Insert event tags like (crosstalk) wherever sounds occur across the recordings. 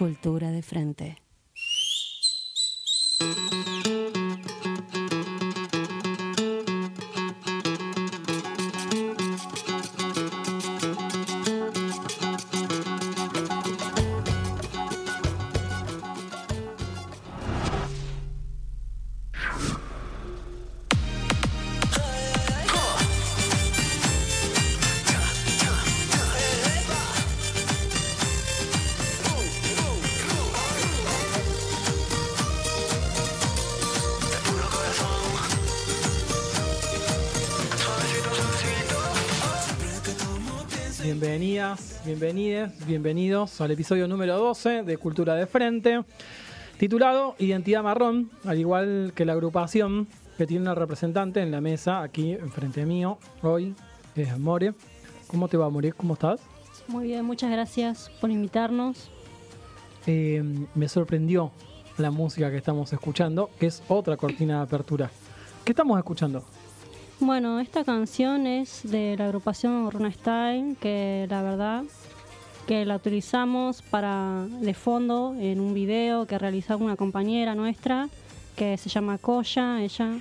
Cultura de frente. Bienvenides, bienvenidos al episodio número 12 de Cultura de Frente, titulado Identidad Marrón, al igual que la agrupación que tiene una representante en la mesa aquí enfrente mío hoy, es More. ¿Cómo te va, More? ¿Cómo estás? Muy bien, muchas gracias por invitarnos. Eh, me sorprendió la música que estamos escuchando, que es otra cortina de apertura. ¿Qué estamos escuchando? Bueno, esta canción es de la agrupación Runestein, que la verdad que la utilizamos para de fondo en un video que realizó una compañera nuestra que se llama Koya, ella,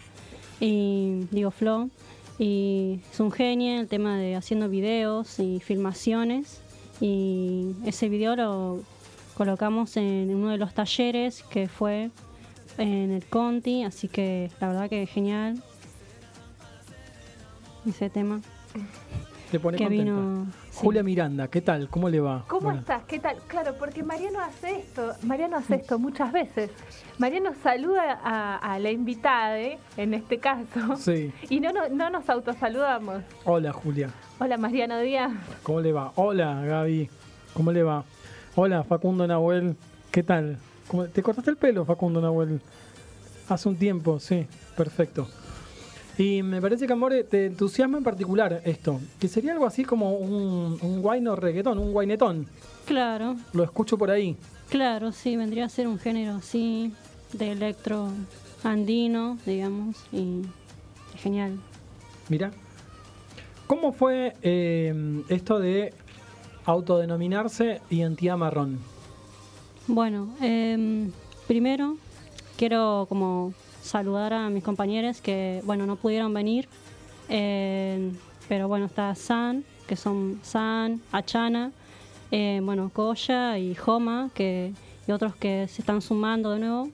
y digo Flo, y es un genio el tema de haciendo videos y filmaciones, y ese video lo colocamos en uno de los talleres que fue en el Conti, así que la verdad que genial ese tema. Te pone Que contenta. vino- sí. Julia Miranda, ¿qué tal? ¿Cómo le va? ¿Cómo estás? ¿Qué tal? Claro, porque Mariano hace esto, Mariano hace esto muchas veces. Mariano saluda a, a la invitada, ¿eh? en este caso, Sí. y no, no, no nos autosaludamos. Hola, Julia. Hola Mariano Díaz. ¿Cómo le va? Hola, Gaby. ¿Cómo le va? Hola, Facundo Nahuel. ¿Qué tal? ¿Cómo- ¿Te cortaste el pelo, Facundo Nahuel? Hace un tiempo, sí. Perfecto. Y me parece que, Amore, te entusiasma en particular esto. Que sería algo así como un, un guayno reggaetón, un guainetón. Claro, Lo escucho por ahí. claro, sí, vendría a ser un género así de electro andino, digamos, y genial. Mira. ¿Cómo fue eh, esto de autodenominarse identidad marrón? Bueno, em, primero quiero como saludar a mis compañeros que, bueno, no pudieron venir, em, pero bueno, está San, que son San, Achana, eh, bueno, Koya y Homa, que, y otros que se están sumando de nuevo.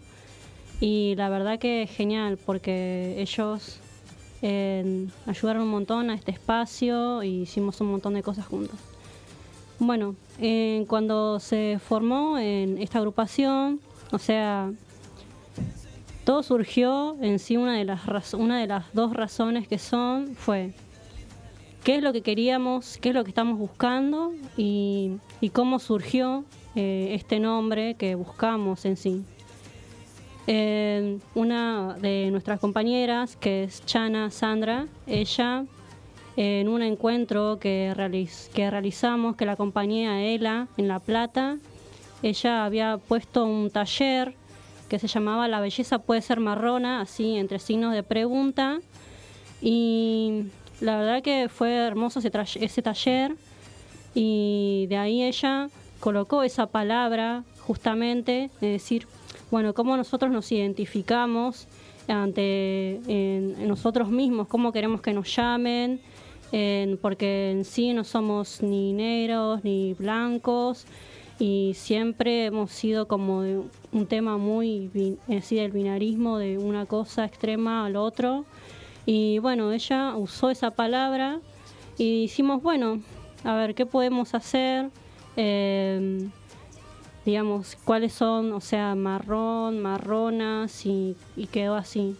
Y la verdad que es genial porque ellos eh, ayudaron un montón a este espacio y hicimos un montón de cosas juntos. Bueno, eh, cuando se formó en esta agrupación, o sea, todo surgió en sí una de las una de las dos razones que son fue qué es lo que queríamos, qué es lo que estamos buscando y, cómo surgió eh, este nombre que buscamos en sí. Eh, una de nuestras compañeras, que es Chana Sandra, ella en un encuentro que, realiz- que realizamos, que la acompañé a ella en La Plata, ella había puesto un taller que se llamaba La belleza puede ser marrona, así entre signos de pregunta. Y la verdad que fue hermoso ese, ese taller. Y de ahí ella colocó esa palabra justamente, de decir, bueno, cómo nosotros nos identificamos ante nosotros mismos, cómo queremos que nos llamen, en- porque en sí no somos ni negros ni blancos y siempre hemos sido como un tema muy así del binarismo de una cosa extrema al otro. Y bueno ella usó esa palabra y dijimos bueno a ver qué podemos hacer Eh, digamos cuáles son o sea marrón marronas y, y quedó así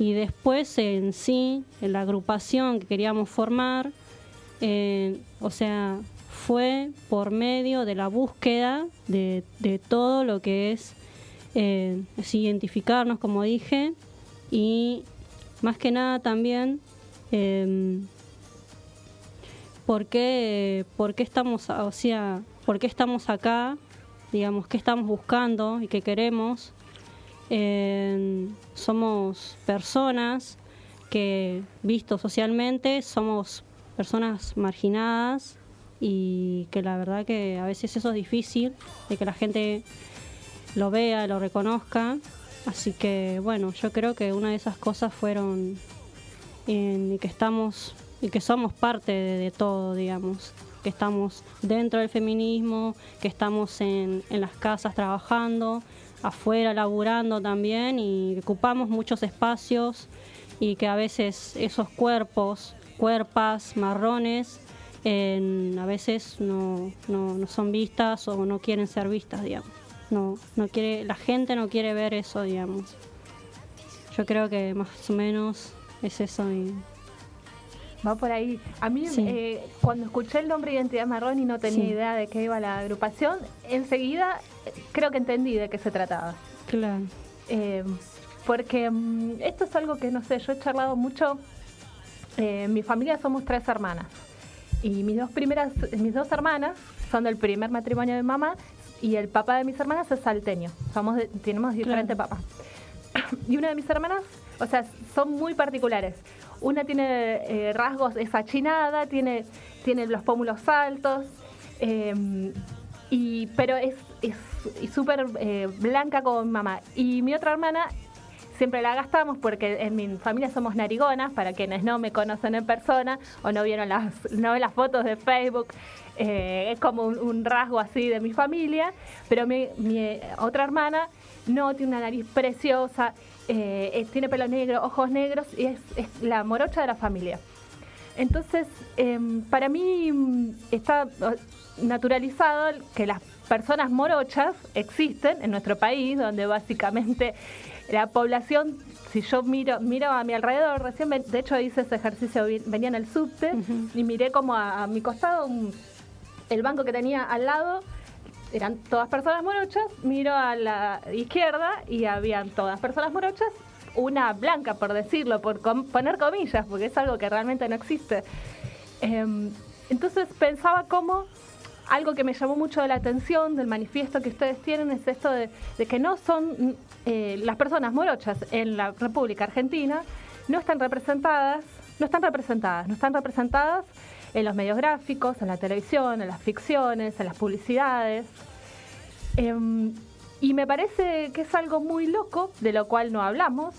y después en sí, en la agrupación que queríamos formar, eh, o sea, fue por medio de la búsqueda de, de todo lo que es, eh, identificarnos, como dije, y más que nada también eh, por qué, estamos, o sea, por qué estamos acá, digamos, qué estamos buscando y qué queremos. Eh, somos personas que, visto socialmente, somos personas marginadas y que la verdad que a veces eso es difícil, de que la gente lo vea, lo reconozca. Así que bueno, yo creo que una de esas cosas fueron y que estamos y que somos parte de, todo, digamos, que estamos dentro del feminismo, que estamos en, en las casas trabajando, afuera laburando también y ocupamos muchos espacios y que a veces esos cuerpos, cuerpas marrones, a veces no, no, no, son vistas o no quieren ser vistas, digamos. No, no quiere, la gente no quiere ver eso, digamos. Yo creo que más o menos es eso. Va por ahí. A mí, eh, cuando escuché el nombre Identidad Marrón y no tenía idea de qué iba la agrupación, enseguida creo que entendí de qué se trataba. Claro. Eh, porque mm, esto es algo que, no sé, yo he charlado mucho. Eh, en mi familia somos tres hermanas. Y mis dos primeras, mis dos hermanas son del primer matrimonio de mamá y el papá de mis hermanas es salteño. Somos tenemos diferentes papás. Y una de mis hermanas, o sea, son muy particulares. Una tiene eh, rasgos, es achinada, tiene, tiene los pómulos altos, y, pero es súper blanca como mi mamá. Y mi otra hermana siempre la gastamos porque en mi familia somos narigonas, para quienes no me conocen en persona o no vieron las, no las fotos de Facebook, eh, es como un, rasgo así de mi familia, pero mi, otra hermana no tiene una nariz preciosa, eh, tiene pelo negro, ojos negros y es, la morocha de la familia. Entonces, em, para mí está naturalizado que las personas morochas existen en nuestro país, donde básicamente la población, si yo miro, miro a mi alrededor, recién, de hecho hice ese ejercicio, venía en el subte y miré como a, mi costado el banco que tenía al lado, eran todas personas morochas, miro a la izquierda y habían todas personas morochas, una blanca por decirlo, por poner comillas, porque es algo que realmente no existe. Em, entonces pensaba cómo algo que me llamó mucho la atención del manifiesto que ustedes tienen es esto de, que no son eh, las personas morochas en la República Argentina no están representadas, no están representadas, no están representadas en los medios gráficos, en la televisión, en las ficciones, en las publicidades. Em, y me parece que es algo muy loco, de lo cual no hablamos,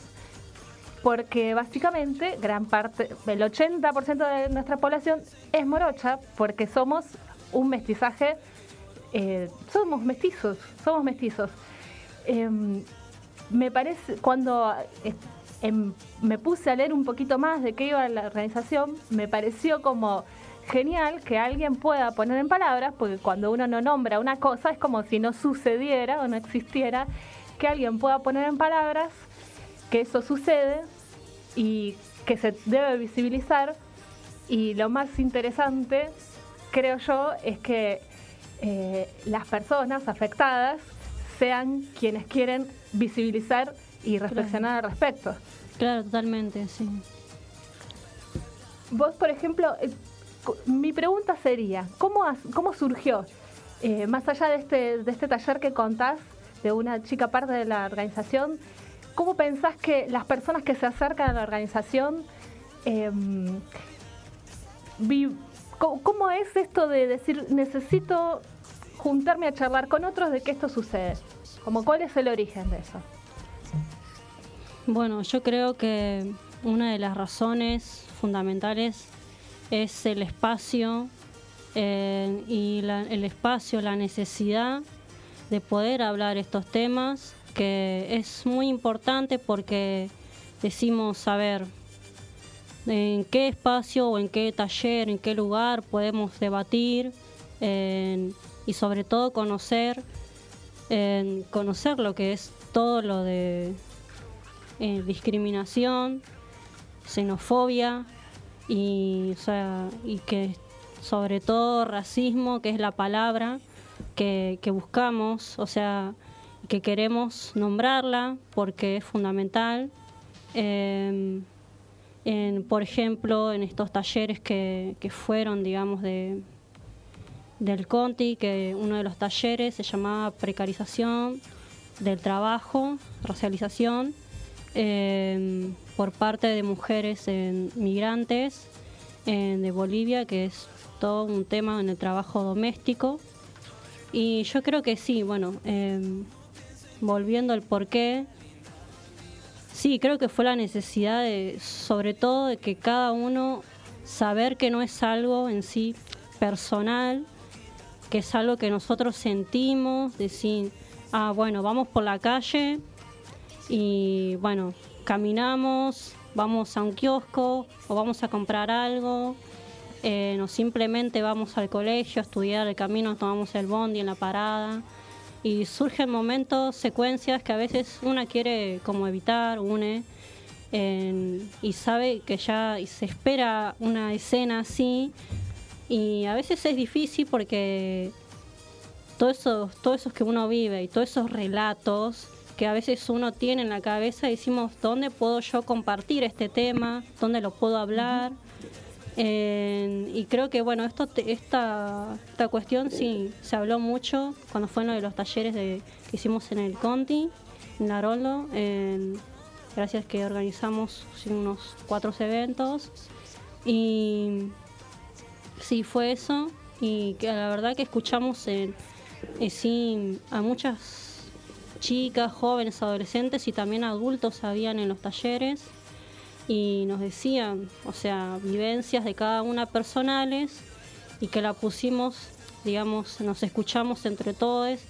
porque básicamente gran parte, el 80% de nuestra población es morocha, porque somos un mestizaje, eh, somos mestizos, somos mestizos. Em, me parece, cuando eh, em, me puse a leer un poquito más de qué iba la organización, me pareció como genial que alguien pueda poner en palabras, porque cuando uno no nombra una cosa es como si no sucediera o no existiera, que alguien pueda poner en palabras que eso sucede y que se debe visibilizar. Y lo más interesante creo yo, es que eh, las personas afectadas sean quienes quieren visibilizar y reflexionar al respecto. Claro, totalmente, sí. Vos, por ejemplo, eh, mi pregunta sería, ¿cómo, cómo surgió, eh, más allá de este, de este taller que contás, de una chica parte de la organización, ¿cómo pensás que las personas que se acercan a la organización eh, ¿Cómo, es esto de decir, necesito juntarme a charlar con otros de que esto sucede? Como, ¿Cuál es el origen de eso? Bueno, yo creo que una de las razones fundamentales es el espacio eh, y el espacio, la necesidad de poder hablar estos temas, que es muy importante porque decimos, saber en qué espacio o en qué taller, en qué lugar podemos debatir y sobre todo conocer, conocer lo que es todo lo de eh, discriminación, xenofobia y, y que sobre todo racismo, que es la palabra que, buscamos, o sea, que queremos nombrarla porque es fundamental. Em, por ejemplo, en estos talleres que, fueron, digamos, de, del Conti, que uno de los talleres se llamaba precarización del trabajo, racialización, em, por parte de mujeres migrantes de Bolivia, que es todo un tema en el trabajo doméstico. Y yo creo que sí, bueno, em, volviendo al porqué, sí, creo que fue la necesidad de, sobre todo, de que cada uno saber que no es algo en sí personal, que es algo que nosotros sentimos, decir, ah, bueno, vamos por la calle y bueno, caminamos, vamos a un kiosco o vamos a comprar algo, eh, no simplemente vamos al colegio a estudiar el camino, tomamos el bondi en la parada y surgen momentos, secuencias que a veces una quiere como evitar, une y sabe que ya se espera una escena así y a veces es difícil porque todos esos, todos esos que uno vive y todos esos relatos que a veces uno tiene en la cabeza, decimos, ¿dónde puedo yo compartir este tema? ¿Dónde lo puedo hablar? Y creo que bueno, esto esta, esta cuestión sí se habló mucho cuando fue uno de los talleres de, que hicimos en el Conti, en Larolo, gracias que organizamos unos cuatro eventos. Y sí, fue eso. Y que la verdad que escuchamos en, eh, sí, a muchas chicas, jóvenes, adolescentes y también adultos habían en los talleres y nos decían, o sea, vivencias de cada una personales y que la pusimos, digamos, nos escuchamos entre todos,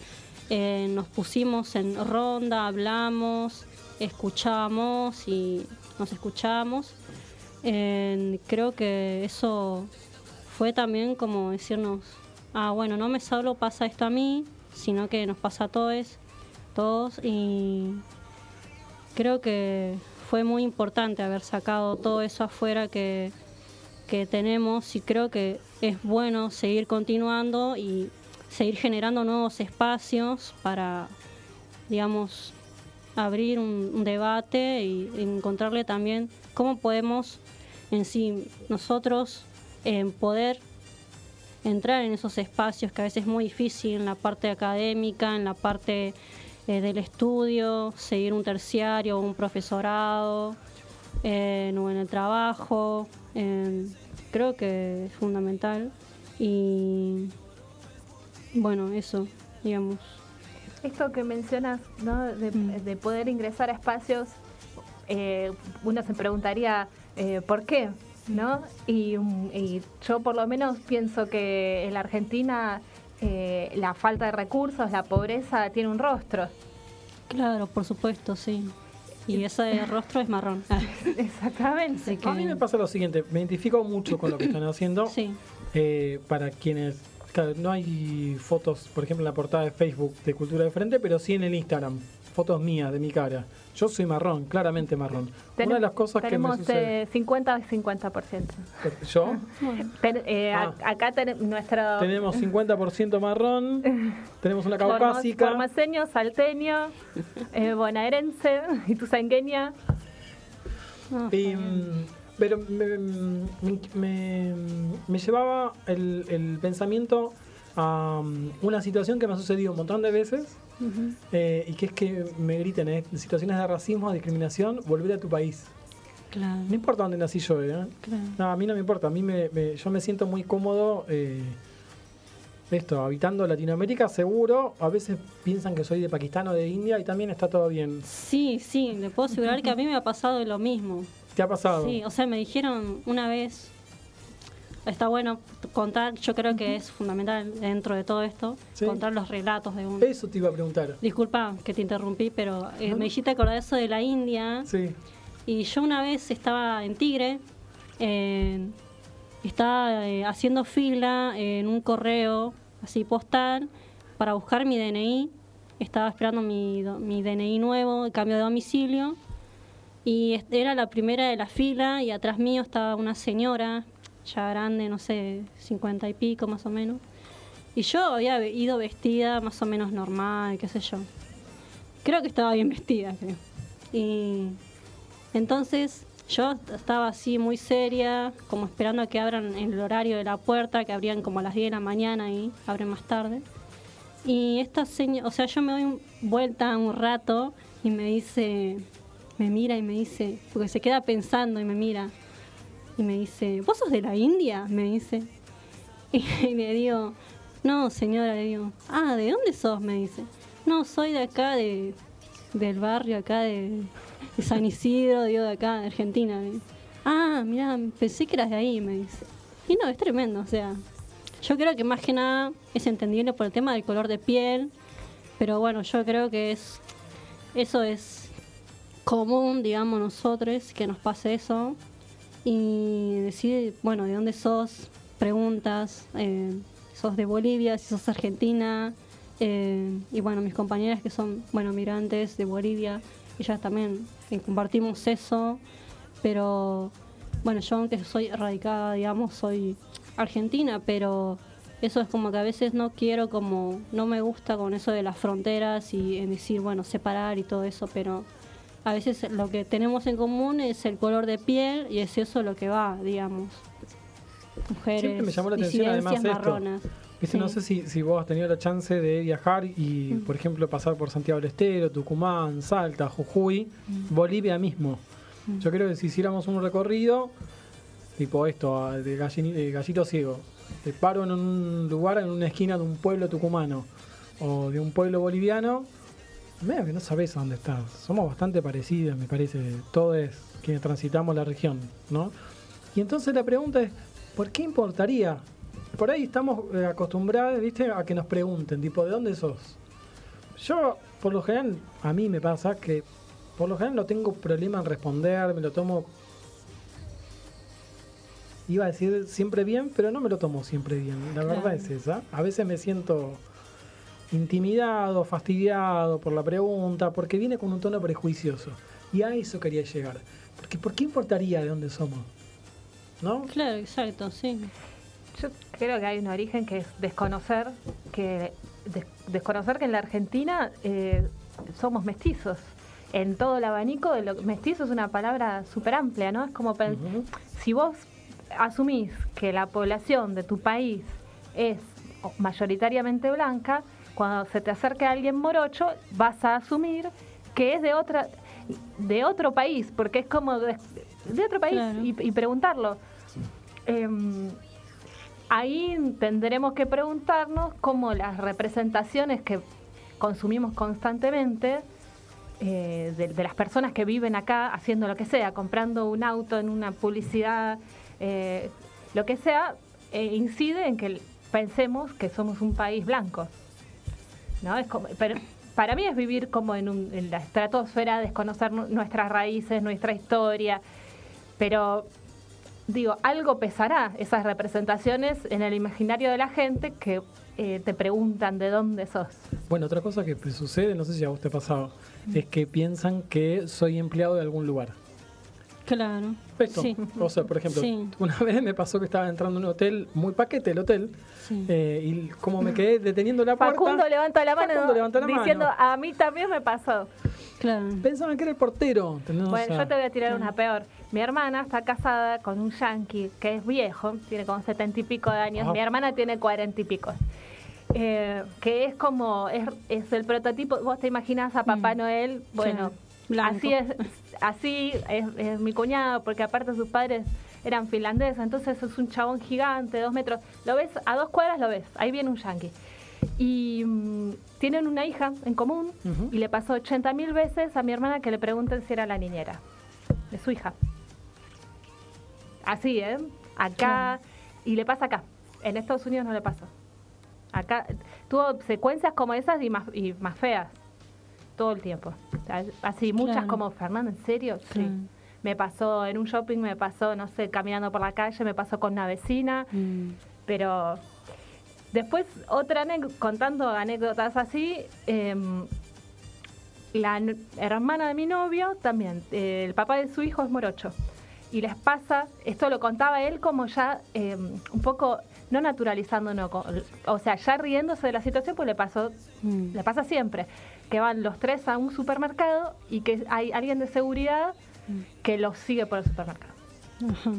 eh, nos pusimos en ronda, hablamos, escuchamos y nos escuchamos. creo que eso fue también como decirnos, ah, bueno, no me solo pasa esto a mí, sino que nos pasa a todos, todos, y creo que fue muy importante haber sacado todo eso afuera que, que tenemos y creo que es bueno seguir continuando y seguir generando nuevos espacios para, digamos, abrir un, debate y encontrarle también cómo podemos en sí nosotros en poder entrar en esos espacios que a veces es muy difícil en la parte académica, en la parte eh, del estudio, seguir un terciario o un profesorado, eh, o en el trabajo. creo que es fundamental. Y bueno, eso, digamos. Esto que mencionas, ¿no? de, mm. poder ingresar a espacios, eh, uno se preguntaría, ¿por qué? ¿no? Y, yo por lo menos pienso que en la Argentina eh, la falta de recursos, la pobreza tiene un rostro. Claro, por supuesto, sí. Y ese (laughs) rostro es marrón. (laughs) Exactamente. A mí me pasa lo siguiente, me identifico mucho con lo que están haciendo. Sí. Eh, para quienes, claro, no hay fotos, por ejemplo, en la portada de Facebook de Cultura de Frente, pero sí en el Instagram, fotos mías de mi cara. Yo soy marrón, claramente marrón. Una de las cosas que me sucede... Eh, 50 50%. ¿Yo? (laughs) eh, ah. Acá nuestro... Tenemos 50% marrón, (laughs) tenemos una caucásica. Formaseño, salteño, eh, bonaerense (laughs) y tusangueña. Y, mm, pero me, me, me, llevaba el, el pensamiento a mm, una situación que me ha sucedido un montón de veces eh, y que es que me griten ¿eh? situaciones de racismo, discriminación, volver a tu país. Claro. No importa dónde nací yo, ¿eh? No, a mí no me importa. A mí me, yo me siento muy cómodo eh, esto, habitando Latinoamérica, seguro. A veces piensan que soy de Pakistán o de India y también está todo bien. Sí, sí, le puedo asegurar que a mí me ha pasado lo mismo. ¿Te ha pasado? Sí, o sea, me dijeron una vez, está bueno contar, yo creo que es fundamental dentro de todo esto, contar los relatos de uno. Eso te iba a preguntar. Disculpa que te interrumpí, pero eh, me dijiste acordar eso de la India. Sí. Y yo una vez estaba en Tigre, estaba eh, haciendo fila en un correo así postal para buscar mi DNI. Estaba esperando mi, mi DNI nuevo, el cambio de domicilio. Y era la primera de la fila y atrás mío estaba una señora ya grande, no sé, cincuenta y pico más o menos. Y yo había ido vestida más o menos normal, qué sé yo. Creo que estaba bien vestida, creo. Y entonces yo estaba así muy seria, como esperando a que abran el horario de la puerta, que abrían como a las 10 de la mañana y abren más tarde. Y esta señora, o sea, yo me doy vuelta un rato y me dice, me mira y me dice, porque se queda pensando y me mira, y me dice, ¿vos sos de la India? Me dice. (laughs) Y le digo, no, señora, le digo, ah, ¿de dónde sos? Me dice. No, soy de acá, de, del barrio acá de, de San Isidro, digo, de acá, de Argentina. me dice. Ah, mira, pensé que eras de ahí, me dice. Y no, es tremendo, o sea, yo creo que más que nada es entendible por el tema del color de piel, pero bueno, yo creo que es eso es común, digamos, nosotros, que nos pase eso. Y decir, bueno, ¿de dónde sos? Preguntas, eh, ¿sos de Bolivia? ¿Si sos argentina? Eh, y bueno, mis compañeras que son, bueno, migrantes de Bolivia, ellas también eh, compartimos eso, pero bueno, yo aunque soy radicada, digamos, soy argentina, pero eso es como que a veces no quiero como, no me gusta con eso de las fronteras y en decir, bueno, separar y todo eso, pero a veces lo que tenemos en común es el color de piel y es eso lo que va, digamos. Mujeres, Siempre me llamó la atención además disidencias esto. marronas. Viste, no sé si, si vos has tenido la chance de viajar y, Mm. por ejemplo, pasar por Santiago del Estero, Tucumán, Salta, Jujuy, Mm. Bolivia mismo. Yo creo que si hiciéramos un recorrido, tipo esto, a- de, gallini- de gallito ciego, te paro en un lugar, en una esquina de un pueblo tucumano o de un pueblo boliviano, medio que no sabés a dónde estás. Somos bastante parecidos, me parece, todos quienes transitamos la región, ¿no? Y entonces la pregunta es, ¿por qué importaría? Por ahí estamos eh, acostumbrados, ¿viste? A que nos pregunten, tipo, ¿de dónde sos? Yo, por lo general, a mí me pasa que, por lo general no tengo problema en responder, me lo tomo, iba a decir siempre bien, pero no me lo tomo siempre bien. La verdad es esa. A veces me siento intimidado, fastidiado por la pregunta, porque viene con un tono prejuicioso. Y a eso quería llegar. Porque, ¿por qué importaría de dónde somos? ¿No? Claro, exacto, sí. Yo creo que hay un origen que es desconocer que des- desconocer que en la Argentina eh, somos mestizos. En todo el abanico, de lo, mestizo es una palabra súper amplia, ¿no? Es como Ujú. si vos asumís que la población de tu país es mayoritariamente blanca, cuando se te acerque alguien morocho, vas a asumir que es de otra de otro país, porque es como de, de otro país Claro. y, y preguntarlo. Em, ahí tendremos que preguntarnos cómo las representaciones que consumimos constantemente eh, de, de las personas que viven acá haciendo lo que sea, comprando un auto en una publicidad, eh, lo que sea, eh, incide en que pensemos que somos un país blanco. ¿No? Es como, pero para mí es vivir como en, un- en la estratosfera, desconocer nu- nuestras raíces, nuestra historia, pero digo, algo pesará esas representaciones en el imaginario de la gente que eh, te preguntan de dónde sos. Bueno, otra cosa que sucede, no sé si a vos te pasado, es que piensan que soy empleado de algún lugar. Claro. Esto, Sí. o sea, por ejemplo, Sí. una vez me pasó que estaba entrando en un hotel, muy paquete el hotel, Sí. eh, y como me quedé deteniendo la puerta, Facundo levanta la mano Facundo levanta la diciendo, mano. a mí también me pasó. Claro. pensaban que era el portero. Bueno, sea, yo te voy a tirar una peor. Mi hermana está casada con un yankee que es viejo, tiene como setenta y pico de años. Ajá. Mi hermana tiene cuarenta y pico. Eh, que es como, es, es el prototipo, vos te imaginás a Papá Mm. Noel, bueno, Blanco. así es, así es, es mi cuñado, porque aparte sus padres eran finlandeses, entonces es un chabón gigante, dos metros, lo ves, a dos cuadras lo ves, ahí viene un yankee. Y mm, tienen una hija en común y le pasó 80 mil veces a mi hermana que le pregunten si era la niñera de su hija. Así, ¿eh? Acá, y le pasa acá. En Estados Unidos no le pasó. Acá tuvo secuencias como esas y más, y más feas todo el tiempo. Así, muchas Claro. como, Fernando, ¿en serio? Sí. Me pasó en un shopping, me pasó, no sé, caminando por la calle, me pasó con una vecina, Mm. pero después otra contando anécdotas así, em, la hermana de mi novio también, eh, el papá de su hijo es morocho. Y les pasa, esto lo contaba él como ya em, un poco, no naturalizando, no, o sea, ya riéndose de la situación, pues le pasó, Mm. le pasa siempre, que van los tres a un supermercado y que hay alguien de seguridad Mm. que los sigue por el supermercado. Ajá.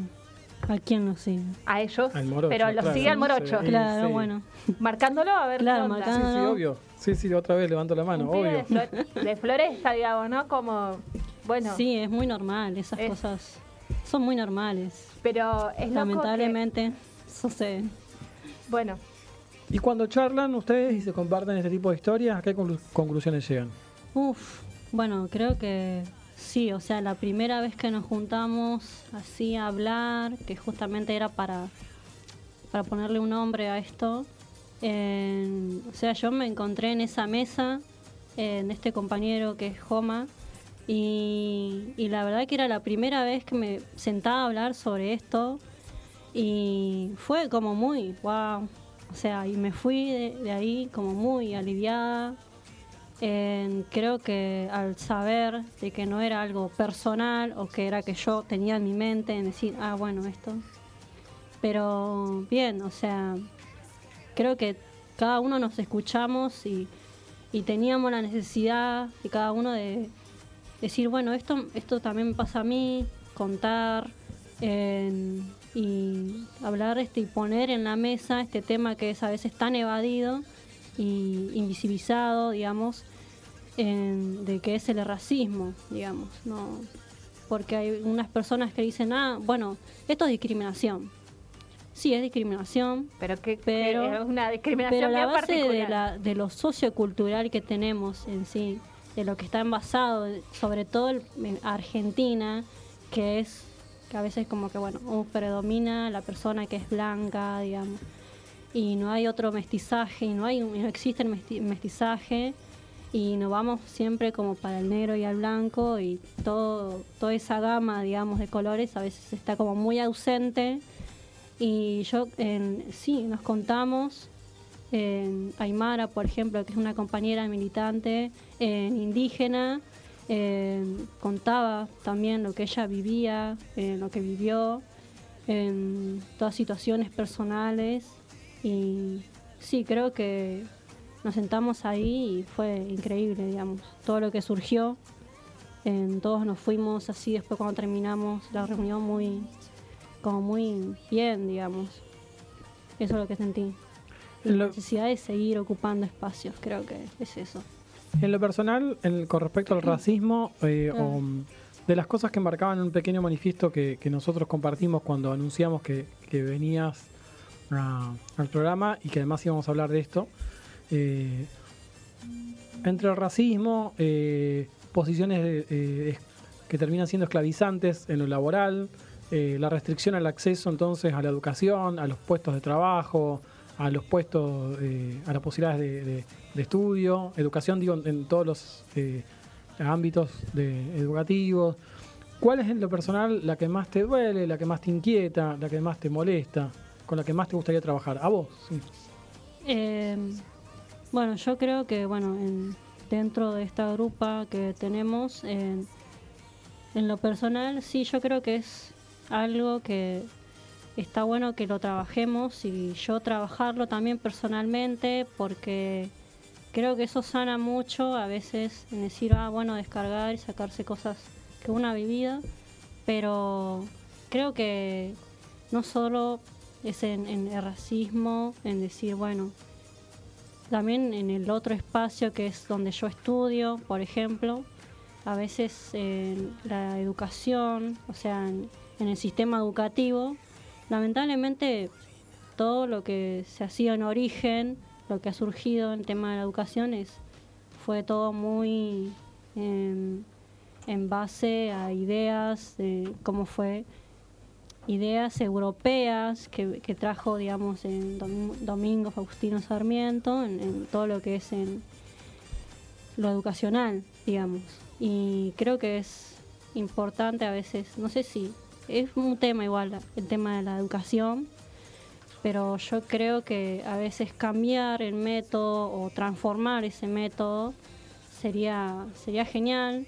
¿A quién no sigue? A ellos, Al morocho, pero los claro. sigue al morocho, Sí, Claro, sí. bueno. marcándolo a ver Claro, qué onda. Sí, sí, obvio. Sí, sí, otra vez levanto la mano, obvio. de, flor- de floresta, digamos, ¿no? Como, bueno, Sí, es muy normal, esas Es- cosas son muy normales. pero es loco Lamentablemente sucede. que Bueno, Y cuando charlan ustedes y se comparten este tipo de historias, ¿a qué conclu- conclusiones llegan? Uf, bueno, creo que sí, o sea, la primera vez que nos juntamos así a hablar, que justamente era para, para ponerle un nombre a esto, eh, o sea, yo me encontré en esa mesa eh, de este compañero que es Joma, y, y la verdad que era la primera vez que me sentaba a hablar sobre esto, y fue como muy, wow, o sea, y me fui de, ahí como muy aliviada, creo que al saber de que no era algo personal o que era que yo tenía en mi mente en decir, ah, bueno, esto. Pero bien, o sea, creo que cada uno nos escuchamos y, teníamos la necesidad de cada uno de decir, bueno, esto, esto también me pasa a mí, contar y hablar este, y poner en la mesa este tema que es a veces tan evadido y invisibilizado, digamos, en- de que es el racismo, digamos, no porque hay unas personas que dicen, ah, bueno, esto es discriminación. Sí, es discriminación, pero que, Pero- es una discriminación pero la base de, la, de lo sociocultural que tenemos en sí, de lo que está envasado, sobre todo en Argentina, que es a veces como que, bueno, uh, predomina la persona que es blanca, digamos, y no hay otro mestizaje, y no, hay, no existe el mesti- mestizaje, y nos vamos siempre como para el negro y el blanco, y todo, toda esa gama, digamos, de colores a veces está como muy ausente, y yo, en, sí, nos contamos. En Aymara, por ejemplo, que es una compañera militante en indígena, en- contaba también lo que ella vivía, en lo que vivió, en todas situaciones personales. Y sí, creo que nos sentamos ahí y fue increíble, digamos, todo lo que surgió. En, todos nos fuimos así después cuando terminamos la reunión muy como muy bien, digamos. Eso es lo que sentí. La lo, necesidad de seguir ocupando espacios, creo que es eso. En lo personal, en- con respecto al racismo, eh, Claro. o, mm, de las cosas que marcaban un pequeño manifiesto que, que nosotros compartimos cuando anunciamos que, que venías a- al programa y que además íbamos a hablar de esto, eh, entre el racismo, eh, posiciones de- eh, que terminan siendo esclavizantes en lo laboral, eh, la restricción al acceso entonces a la educación, a los puestos de trabajo, a los puestos, eh, a las posibilidades de, estudio, educación digo en todos los eh, ámbitos de- educativos. ¿Cuál es en lo personal la que más te duele, la que más te inquieta, la que más te molesta, con la que más te gustaría trabajar? A vos, sí. Eh, bueno, yo creo que bueno, en- dentro de esta grupa que tenemos, en, en lo personal, sí, yo creo que es algo que está bueno que lo trabajemos y yo trabajarlo también personalmente porque creo que eso sana mucho a veces en decir, ah, bueno, descargar y sacarse cosas que uno ha vivido, pero creo que no solo es en, el racismo, en decir, bueno, también en el otro espacio que es donde yo estudio, por ejemplo, a veces en la educación, o sea, en el sistema educativo, lamentablemente todo lo que se hacía en origen, lo que ha surgido en el tema de la educación es fue todo muy en, en base a ideas de cómo fue ideas europeas que, trajo, digamos, en Dom- Domingo Faustino Sarmiento, en, en todo lo que es en lo educacional, digamos. Y creo que es importante a veces, no sé si, es un tema igual, el tema de la educación, pero yo creo que a veces cambiar el método o transformar ese método sería, sería genial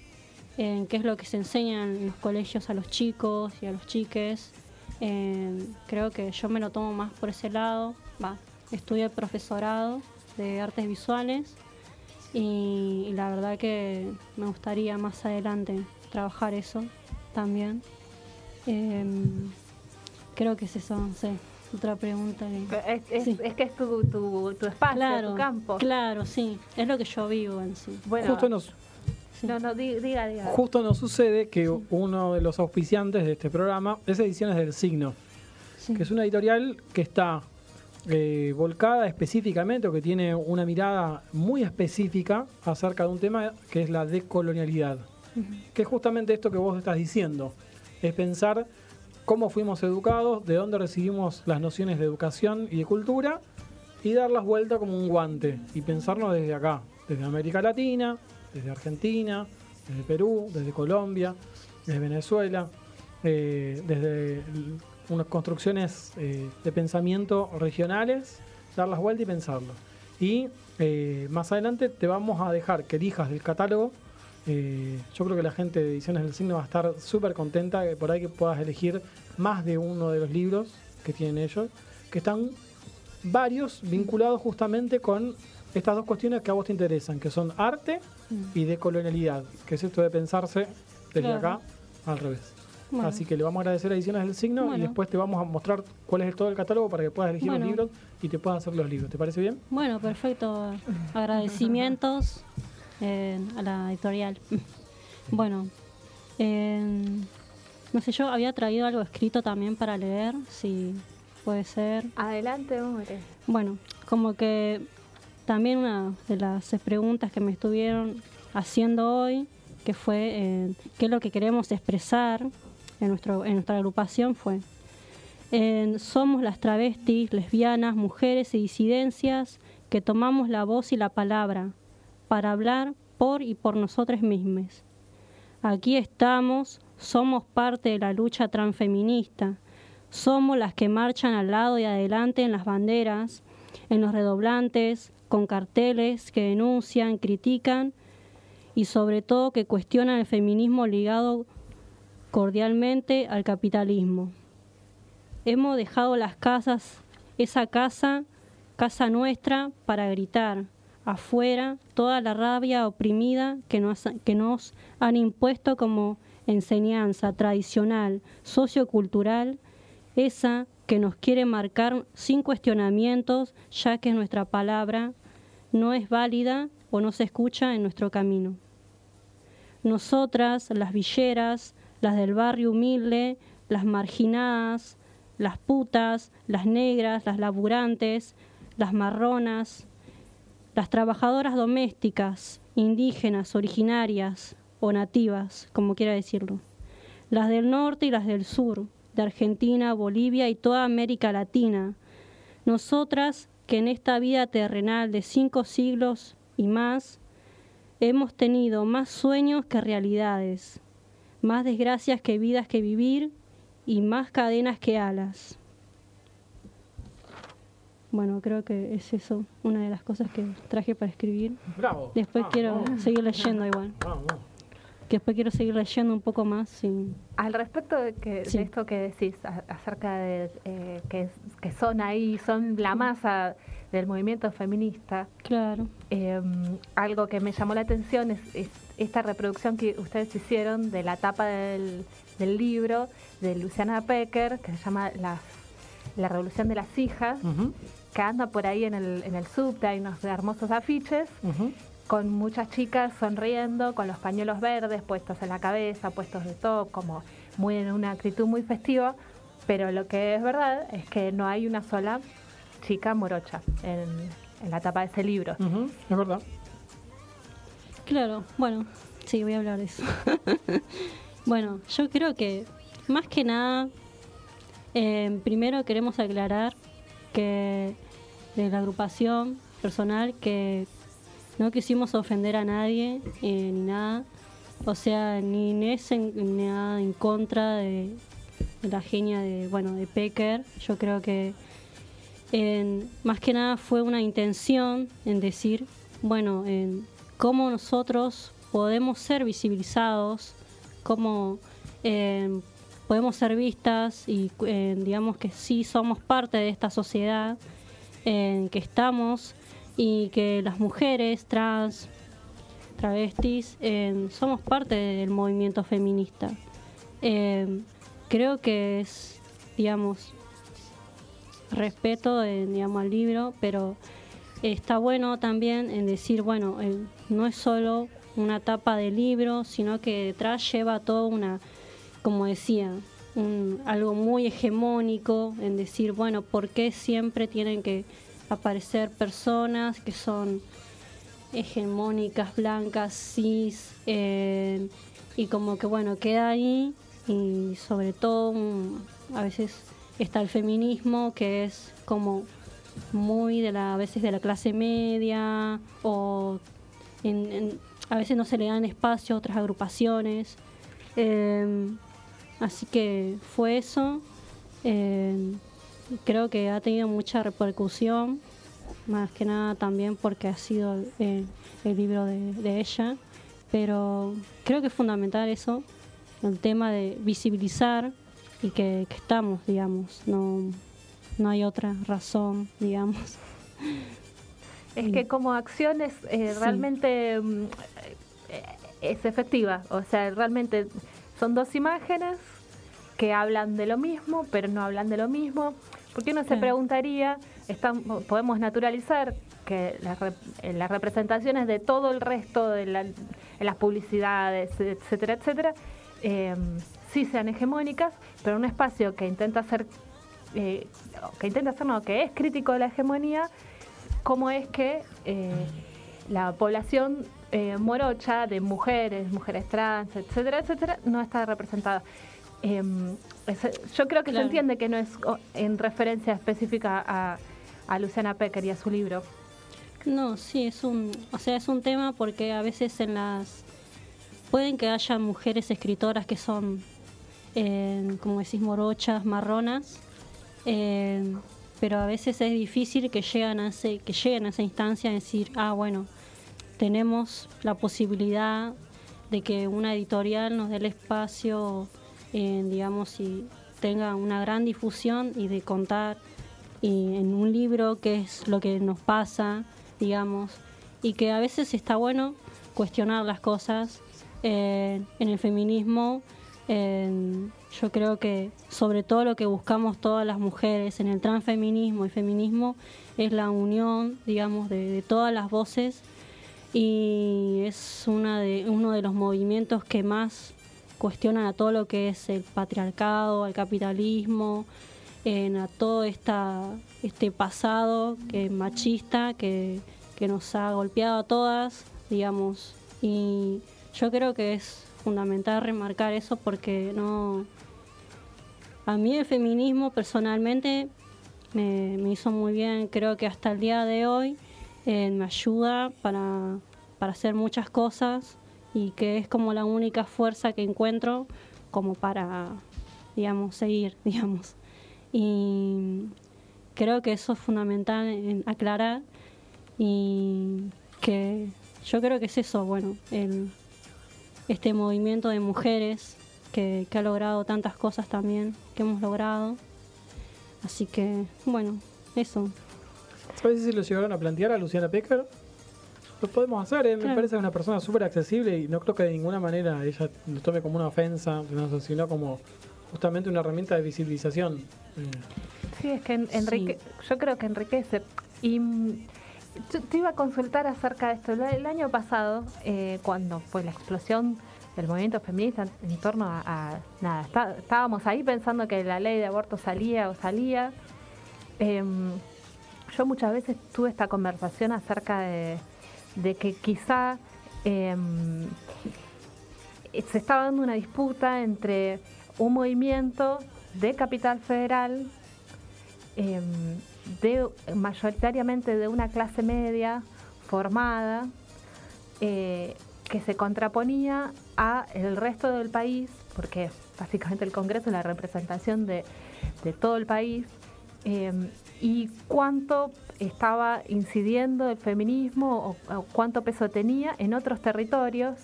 en qué es lo que se enseña en los colegios a los chicos y a los chiques. Eh, creo que yo me lo tomo más por ese lado. Va, estudio el profesorado de artes visuales y la verdad que me gustaría más adelante trabajar eso también. Eh, creo que es eso, no sé. Otra pregunta. que- Es, es- Sí. es que es tu, tu, tu espacio, Claro, tu campo. claro, sí. Es lo que yo vivo en sí. Bueno, Justo nos, Sí. no, no, di- diga, diga. Justo nos sucede que uno de los auspiciantes de este programa es Ediciones del Signo, Sí. que es una editorial que está eh, volcada específicamente o que tiene una mirada muy específica acerca de un tema que es la decolonialidad, que es justamente esto que vos estás diciendo, es pensar cómo fuimos educados, de dónde recibimos las nociones de educación y de cultura y darlas vuelta como un guante y pensarnos desde acá, desde América Latina, desde Argentina, desde Perú, desde Colombia, desde Venezuela, eh, desde unas construcciones eh, de pensamiento regionales, darlas vuelta y pensarlo. Y eh, más adelante te vamos a dejar que elijas del catálogo. Yo creo que la gente de Ediciones del Signo va a estar súper contenta que por ahí que puedas elegir más de uno de los libros que tienen ellos, que están varios vinculados justamente con estas dos cuestiones que a vos te interesan, que son arte y decolonialidad, que es esto de pensarse desde acá al revés. Así que le vamos a agradecer a Ediciones del Signo y después te vamos a mostrar cuál es todo el catálogo para que puedas elegir los libros y te puedas hacer los libros. ¿Te parece bien? Bueno, perfecto. Agradecimientos eh, a la editorial. (laughs) Bueno, eh, no sé, yo había traído algo escrito también para leer, si puede ser. Adelante, hombre. Bueno, como que también una de las preguntas que me estuvieron haciendo hoy, que fue eh, qué es lo que queremos expresar en, nuestro, en nuestra agrupación, fue somos las travestis, lesbianas, mujeres y disidencias que tomamos la voz y la palabra para hablar por y por nosotras mismas. Aquí estamos, somos parte de la lucha transfeminista, somos las que marchan al lado y adelante en las banderas, en los redoblantes, con carteles que denuncian, critican y sobre todo que cuestionan el feminismo ligado cordialmente al capitalismo. Hemos dejado las casas, esa casa, casa nuestra, para gritar afuera toda la rabia oprimida que nos, han impuesto como enseñanza tradicional, sociocultural, esa que nos quiere marcar sin cuestionamientos, ya que nuestra palabra no es válida o no se escucha en nuestro camino. Nosotras, las villeras, las del barrio humilde, las marginadas, las putas, las negras, las laburantes, las marronas, las trabajadoras domésticas, indígenas, originarias o nativas, como quiera decirlo, las del norte y las del sur, de Argentina, Bolivia y toda América Latina. Nosotras que en esta vida terrenal de cinco siglos y más hemos tenido más sueños que realidades, más desgracias que vidas que vivir y más cadenas que alas. Bueno, creo que es eso, una de las cosas que traje para escribir. Bravo. Después quiero seguir leyendo igual que después quiero seguir leyendo un poco más. Sin... Al respecto de, que, esto que decís acerca de eh, que, que, son ahí, son la masa del movimiento feminista. Claro. Em, algo que me llamó la atención es, esta reproducción que ustedes hicieron de la tapa del, libro de Luciana Pecker, que se llama La, la Revolución de las Hijas. que anda por ahí en el, en el subte, hay unos hermosos afiches, con muchas chicas sonriendo, con los pañuelos verdes puestos en la cabeza, puestos de todo, como muy en una actitud muy festiva, pero lo que es verdad es que no hay una sola chica morocha en, la tapa de ese libro. es verdad. Claro, bueno, sí, voy a hablar de eso. (laughs) bueno, yo creo que más que nada, eh, primero queremos aclarar que de la agrupación personal que no quisimos ofender a nadie eh, ni nada. O sea, ni en nada en contra de, la genia de, bueno, de Pecker. Yo creo que más que nada fue una intención en decir, bueno, en cómo nosotros podemos ser visibilizados, cómo podemos ser vistas y digamos que sí somos parte de esta sociedad, en que estamos y que las mujeres trans, travestis, eh, somos parte del movimiento feminista. Eh, creo que es, digamos, respeto eh, digamos, al libro, pero está bueno también en decir, bueno, no es solo una tapa de libro, sino que detrás lleva toda una, como decía, algo muy hegemónico en decir, bueno, ¿por qué siempre tienen que aparecer personas que son hegemónicas, blancas, cis, eh, y como que bueno, queda ahí y sobre todo a veces está el feminismo que es como muy de la a veces de la clase media o a veces no se le dan espacio a otras agrupaciones. Em, así que fue eso. Em, creo que ha tenido mucha repercusión más que nada también porque ha sido el, libro de, ella, pero creo que es fundamental eso, el tema de visibilizar y que, estamos, digamos, no, no hay otra razón, (laughs) digamos. Es que como acción es eh, realmente mm, eh, es efectiva, o sea, realmente son dos imágenes que hablan de lo mismo, pero no hablan de lo mismo. Porque uno se preguntaría, podemos naturalizar que eh, las, representaciones de todo el resto de las publicidades, etcétera, etcétera, em, sí sean hegemónicas, pero un espacio que intenta ser, eh, que intenta ser, no, que es crítico de la hegemonía, ¿cómo es que eh, la población morocha de mujeres, mujeres trans, etcétera, etcétera, no está representada? Em, yo creo que se entiende que no es en referencia específica a, a, Luciana Pecker y a su libro. No, sí, es un, o sea, es un tema porque a veces en las pueden que haya mujeres escritoras que son, eh, como decís, morochas, marronas, eh, pero a veces es difícil que lleguen a ese, que lleguen a esa instancia de decir, ah, bueno, tenemos la posibilidad de que una editorial nos dé el espacio digamos, y tenga una gran difusión y de contar en un libro qué es lo que nos pasa, digamos, y que a veces está bueno cuestionar las cosas. Eh, en el feminismo, yo creo que sobre todo lo que buscamos todas las mujeres en el transfeminismo y feminismo es la unión, digamos, de todas las voces y es una de, uno de los movimientos que más cuestionan a todo lo que es el patriarcado, al capitalismo, a todo esta, este pasado que machista que, que nos ha golpeado a todas, digamos. Y yo creo que es fundamental remarcar eso porque no. A mí el feminismo personalmente me, hizo muy bien, creo que hasta el día de hoy eh, me ayuda para, para hacer muchas cosas y que es como la única fuerza que encuentro como para, digamos, seguir, (laughs) digamos. Y creo que eso es fundamental en aclarar y que yo creo que es eso, bueno, el, este movimiento de mujeres que, que ha logrado tantas cosas también que hemos logrado. Así que, bueno, eso. ¿Sabes si lo llegaron a plantear a Luciana Pecker? Lo podemos hacer, ¿eh? me parece una persona súper accesible y no creo que de ninguna manera ella lo tome como una ofensa, sino como justamente una herramienta de visibilización. Sí, es que enrique, yo creo que enriquece. Y mm, te iba a consultar acerca de esto. El año pasado, eh, cuando fue la explosión del movimiento feminista en torno a, nada, estábamos ahí pensando que la ley de aborto salía o salía. Em, yo muchas veces tuve esta conversación acerca de de que quizá em, se estaba dando una disputa entre un movimiento de capital federal, em, de, mayoritariamente de una clase media formada, eh, que se contraponía a el resto del país, porque básicamente el Congreso es la representación de, todo el país, em, y cuánto estaba incidiendo el feminismo o, cuánto peso tenía en otros territorios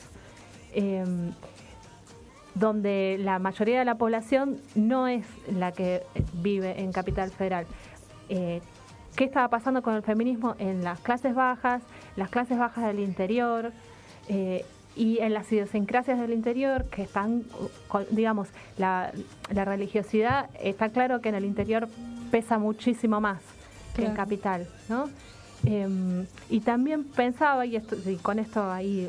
em, donde la mayoría de la población no es la que vive en Capital Federal. Eh, ¿Qué estaba pasando con el feminismo en las clases bajas, las clases bajas del interior? Eh, y en las idiosincrasias del interior que están, digamos, la, la, religiosidad, está claro que en el interior pesa muchísimo más que en capital, ¿no? Em, y también pensaba, y, esto, y, con esto ahí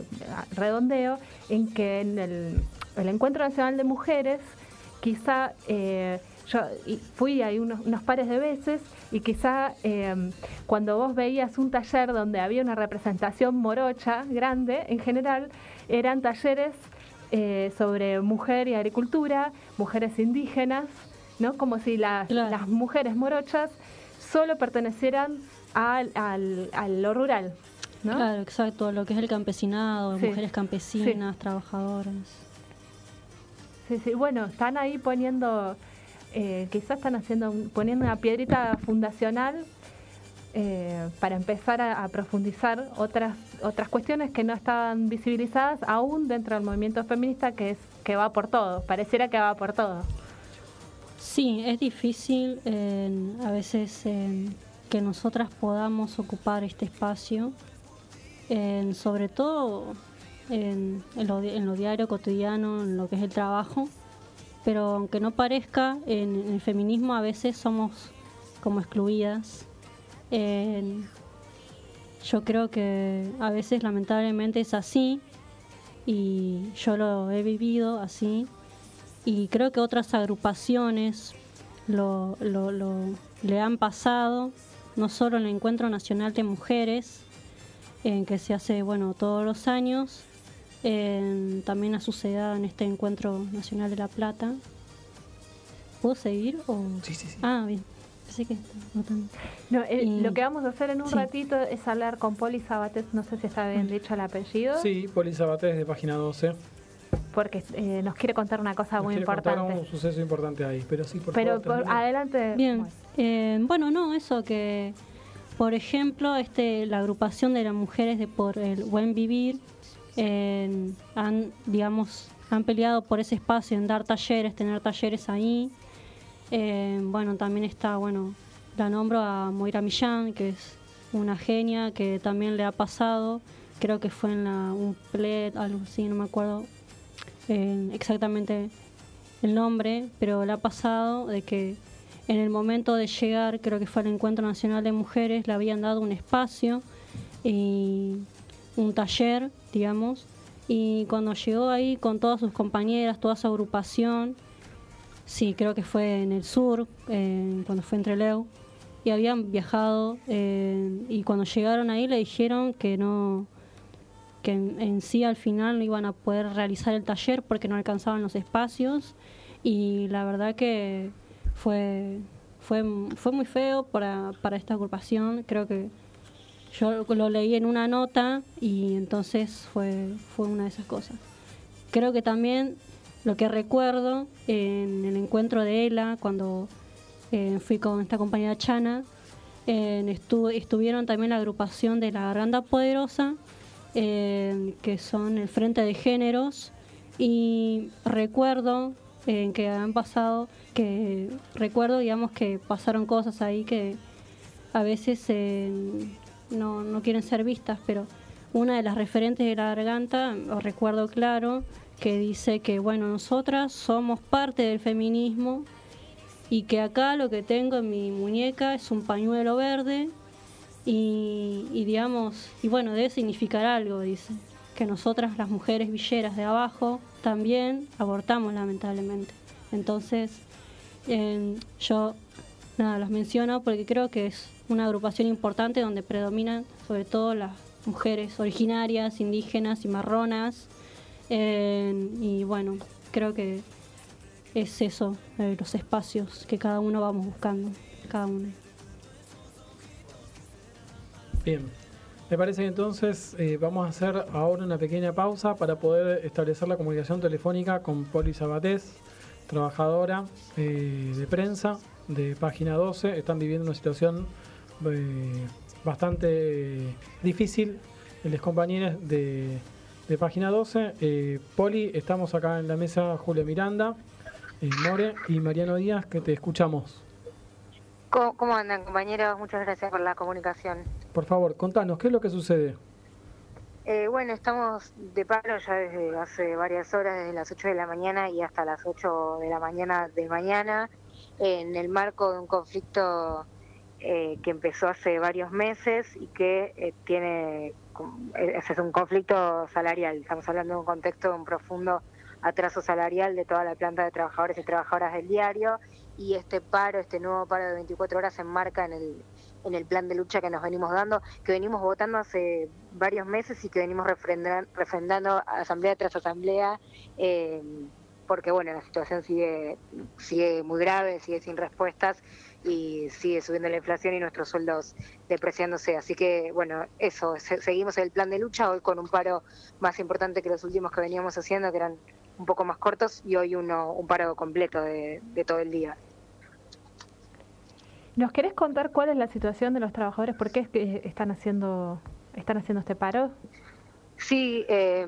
redondeo, en que en el, Encuentro Nacional de Mujeres quizá eh, yo fui ahí unos, unos, pares de veces y quizá em, cuando vos veías un taller donde había una representación morocha grande, en general eran talleres eh, sobre mujer y agricultura, mujeres indígenas, ¿no? Como si las, las mujeres morochas solo pertenecieran al, al, a lo rural. ¿no? Claro, exacto, lo que es el campesinado, mujeres campesinas, trabajadoras. Sí, sí, bueno, están ahí poniendo, eh, quizás están haciendo, poniendo una piedrita fundacional eh, para empezar a, profundizar otras otras cuestiones que no estaban visibilizadas aún dentro del movimiento feminista que es que va por todo pareciera que va por todo sí es difícil a veces que nosotras podamos ocupar este espacio sobre todo en, lo, en, lo, diario cotidiano en lo que es el trabajo. Pero aunque no parezca en el feminismo a veces somos como excluidas. Yo creo que a veces lamentablemente es así y yo lo he vivido así y creo que otras agrupaciones lo, le han pasado, no solo en el Encuentro Nacional de Mujeres, en que se hace bueno todos los años, también ha sucedido en este Encuentro Nacional de La Plata. ¿Puedo seguir? O? Sí, sí, sí. Ah, bien que no, Lo que vamos a hacer en un ratito es hablar con Poli Sabates, no sé si está bien dicho el apellido. Sí, Poli Sabates de página 12. Porque eh, nos quiere contar una cosa muy importante. Contar un suceso importante ahí, pero sí, por pero favor. Pero adelante. Bien, eh, bueno, no, eso que, por ejemplo, este, la agrupación de las mujeres de por el buen vivir han, digamos, han peleado por ese espacio en dar talleres, tener talleres ahí. Eh, bueno, también está, bueno, la nombro a Moira Millán, que es una genia que también le ha pasado, creo que fue en la, un plet, algo así, no me acuerdo exactamente el nombre, pero le ha pasado de que en el momento de llegar, creo que fue al Encuentro Nacional de Mujeres, le habían dado un espacio y un taller, digamos, y cuando llegó ahí con todas sus compañeras, toda su agrupación, Sí, creo que fue en el sur, cuando fue entre Leu, y habían viajado eh, y cuando llegaron ahí le dijeron que no que en, sí al final no iban a poder realizar el taller porque no alcanzaban los espacios. Y la verdad que fue fue fue muy feo para, para esta agrupación. Creo que yo lo leí en una nota y entonces fue fue una de esas cosas. Creo que también lo que recuerdo en el encuentro de ELA, cuando eh, fui con esta compañera Chana, estuvieron también la agrupación de la Garganta Poderosa, que son el Frente de Géneros, y recuerdo que han pasado, que recuerdo, digamos, que pasaron cosas ahí que a veces no, no quieren ser vistas, pero una de las referentes de la garganta, recuerdo claro, que dice que, bueno, nosotras somos parte del feminismo y que acá lo que tengo en mi muñeca es un pañuelo verde y, digamos, y bueno, debe significar algo, dice, que nosotras las mujeres villeras de abajo también abortamos lamentablemente. Entonces, yo nada, los menciono porque creo que es una agrupación importante donde predominan sobre todo las mujeres originarias, indígenas y marronas, y bueno, creo que es eso, eh, los espacios que cada uno vamos buscando, cada uno. Bien, me parece que entonces eh, vamos a hacer ahora una pequeña pausa para poder establecer la comunicación telefónica con Poli Sabatés, trabajadora eh, de prensa de Página 12. Están viviendo una situación bastante difícil, les compañeros de de página 12. Eh, Poli, estamos acá en la mesa Julia Miranda, eh, More y Mariano Díaz, que te escuchamos. ¿Cómo, andan, compañeros? Muchas gracias por la comunicación. Por favor, contanos, ¿qué es lo que sucede? Eh, bueno, estamos de paro ya desde hace varias horas, desde las 8 de la mañana y hasta las 8 de la mañana de mañana, en el marco de un conflicto que empezó hace varios meses y que tiene ese es un conflicto salarial. Estamos hablando de un contexto de un profundo atraso salarial de toda la planta de trabajadores y trabajadoras del diario y este paro, este nuevo paro de 24 horas se enmarca en el, en el plan de lucha que nos venimos dando, que venimos votando hace varios meses y que venimos refrendando asamblea tras asamblea, eh, porque bueno, la situación sigue, sigue muy grave, sigue sin respuestas y sigue subiendo la inflación y nuestros sueldos depreciándose. Así que bueno, eso, seguimos el plan de lucha hoy con un paro más importante que los últimos que veníamos haciendo, que eran un poco más cortos, y hoy uno un paro completo de todo el día. ¿Nos querés contar cuál es la situación de los trabajadores? ¿Por qué es que están haciendo, están haciendo este paro? Sí, eh,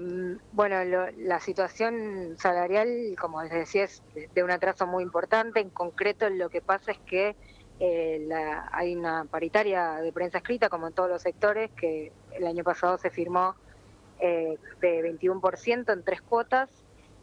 bueno, la situación salarial, como les decía, es de, un atraso muy importante. En concreto, lo que pasa es que eh, hay una paritaria de prensa escrita, como en todos los sectores, que el año pasado se firmó eh, de 21% en tres cuotas,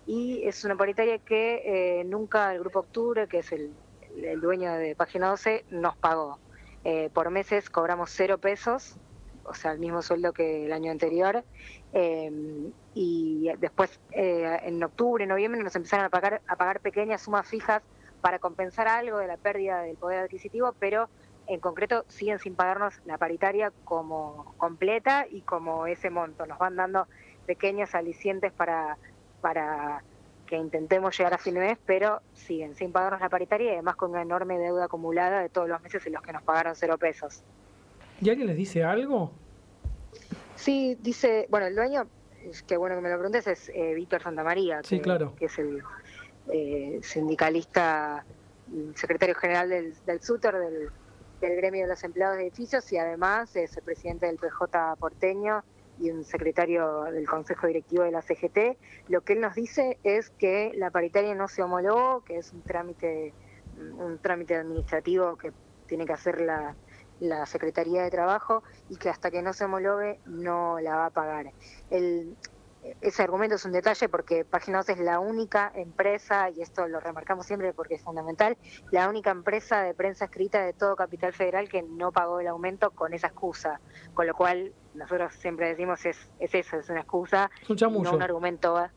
y es una paritaria que nunca el Grupo Octubre, que es el el dueño de Página 12 nos pagó. Eh, por meses cobramos cero pesos, o sea, el mismo sueldo que el año anterior. Em, y después, eh, en octubre, noviembre, nos empezaron a pagar, a pagar pequeñas sumas fijas para compensar algo de la pérdida del poder adquisitivo, pero en concreto siguen sin pagarnos la paritaria como completa y como ese monto. Nos van dando pequeños alicientes para, para que intentemos llegar a fin de mes, pero siguen sin pagarnos la paritaria y además con una enorme deuda acumulada de todos los meses en los que nos pagaron cero pesos. ¿Y alguien les dice algo? Sí, dice, bueno, el dueño, que bueno que me lo preguntes, es eh, Víctor Santamaría, sí, que, claro. que es el eh, sindicalista, secretario general del, del SUTER, del, del gremio de los empleados de edificios y además es el presidente del PJ porteño y un secretario del Consejo Directivo de la CGT, lo que él nos dice es que la paritaria no se homologó, que es un trámite, un trámite administrativo que tiene que hacer la, la Secretaría de Trabajo y que hasta que no se homologue no la va a pagar. El, ese argumento es un detalle porque Página 2 es la única empresa, y esto lo remarcamos siempre porque es fundamental, la única empresa de prensa escrita de todo Capital Federal que no pagó el aumento con esa excusa. Con lo cual, nosotros siempre decimos es, es eso, es una excusa, un chamullo. no un argumento.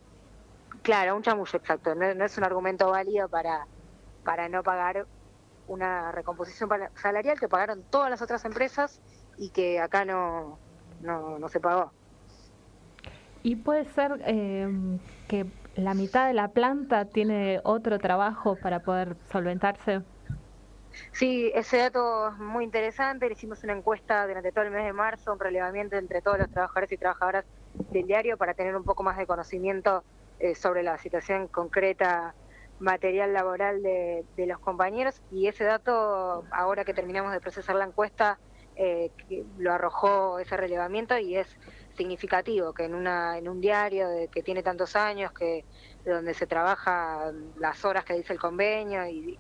Claro, un chamullo, exacto. No, es un argumento válido para, para no pagar una recomposición salarial que pagaron todas las otras empresas y que acá no, no, no se pagó. Y puede ser eh, que la mitad de la planta tiene otro trabajo para poder solventarse. Sí, ese dato es muy interesante. Le hicimos una encuesta durante todo el mes de marzo, un relevamiento entre todos los trabajadores y trabajadoras del diario para tener un poco más de conocimiento eh, sobre la situación concreta material laboral de, los compañeros y ese dato, ahora que terminamos de procesar la encuesta, eh, lo arrojó ese relevamiento y es significativo que en una en un diario de, que tiene tantos años que donde se trabaja las horas que dice el convenio y,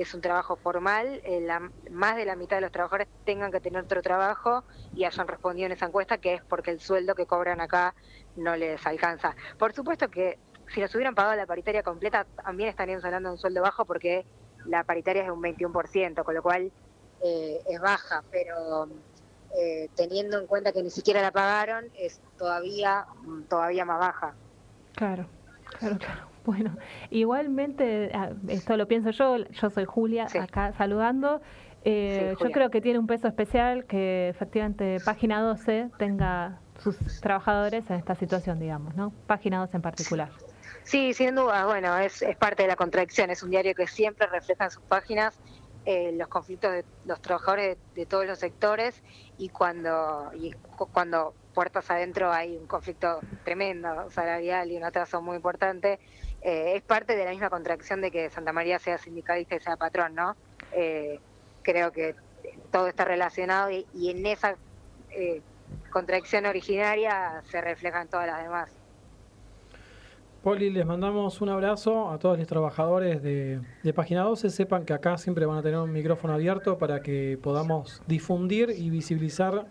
es un trabajo formal eh, más de la mitad de los trabajadores tengan que tener otro trabajo y hayan respondido en esa encuesta que es porque el sueldo que cobran acá no les alcanza. Por supuesto que si nos hubieran pagado la paritaria completa también hablando de un sueldo bajo porque la paritaria es de un 21% con lo cual eh, es baja pero eh, teniendo en cuenta que ni siquiera la pagaron, es todavía, todavía más baja. Claro, claro, claro. Bueno, igualmente, ah, esto lo pienso yo, yo soy Julia, acá saludando. Eh, yo creo que tiene un peso especial que efectivamente Página 12 tenga sus trabajadores en esta situación, digamos, ¿no? Página 12 en particular. Sí, sin duda, bueno, es, es parte de la contradicción, es un diario que siempre refleja en sus páginas eh, los conflictos de los trabajadores de, todos los sectores y cuando y cuando puertas adentro hay un conflicto tremendo salarial y un atraso muy importante eh, es parte de la misma contracción de que Santa María sea sindicalista y sea patrón no eh, creo que todo está relacionado y, y en esa contradicción originaria se reflejan todas las demás Poli, les mandamos un abrazo a todos los trabajadores de, de, Página 12. Sepan que acá siempre van a tener un micrófono abierto para que podamos difundir y visibilizar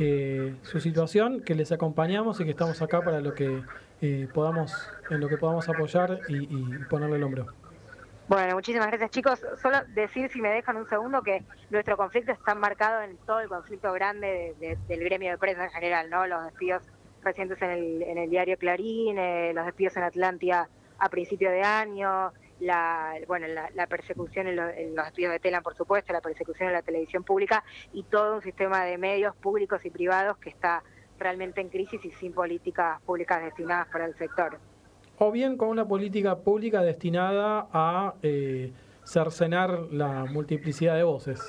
eh, su situación, que les acompañamos y que estamos acá para lo que eh, podamos, en lo que podamos apoyar y, ponerle el hombro. Bueno, muchísimas gracias chicos. Solo decir, si me dejan un segundo, que nuestro conflicto está marcado en todo el conflicto grande del gremio de prensa en general, ¿no? Los despidos recientes en el, en el diario Clarín, eh, los despidos en Atlantia a principio de año, la, bueno, la, persecución en, los estudios de Telam, por supuesto, la persecución en la televisión pública y todo un sistema de medios públicos y privados que está realmente en crisis y sin políticas públicas destinadas para el sector. O bien con una política pública destinada a eh, cercenar la multiplicidad de voces.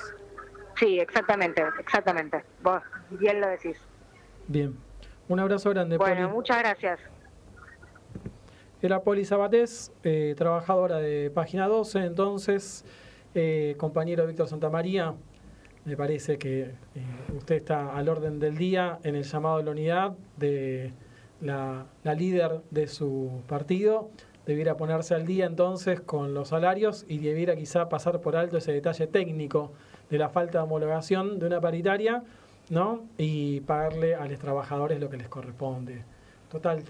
Sí, exactamente, exactamente. Vos bien lo decís. Bien. Un abrazo grande, Bueno, muchas gracias. Era Poli Sabatés, eh, trabajadora de Página 12, entonces, eh, compañero Víctor Santamaría, me parece que eh, usted está al orden del día en el llamado de la unidad de la, la, líder de su partido. Debiera ponerse al día entonces con los salarios y debiera quizá pasar por alto ese detalle técnico de la falta de homologación de una paritaria ¿no? y pagarle a los trabajadores lo que les corresponde. Total,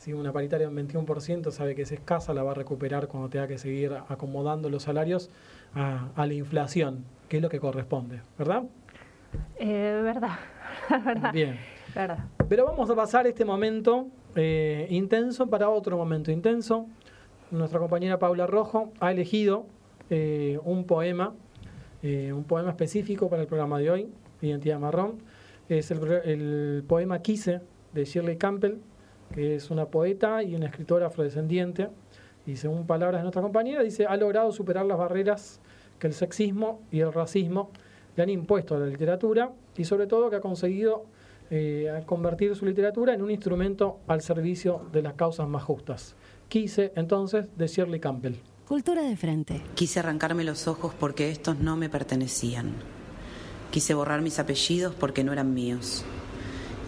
si una paritaria en 21% sabe que es escasa, la va a recuperar cuando tenga que seguir acomodando los salarios a, la inflación, que es lo que corresponde, ¿verdad? Eh, verdad, (laughs) verdad. Bien. Pero vamos a pasar este momento eh, intenso para otro momento intenso. Nuestra compañera Paula Rojo ha elegido eh, un poema, un poema específico para el programa de hoy, Identidad Marrón. Es el, el poema Quise de Shirley Campbell, que es una poeta y una escritora afrodescendiente, y según palabras de nuestra compañera, dice, ha logrado superar las barreras que el sexismo y el racismo le han impuesto a la literatura y sobre todo que ha conseguido eh, convertir su literatura en un instrumento al servicio de las causas más justas. Quise entonces de Shirley Campbell. Cultura de frente. Quise arrancarme los ojos porque estos no me pertenecían. Quise borrar mis apellidos porque no eran míos.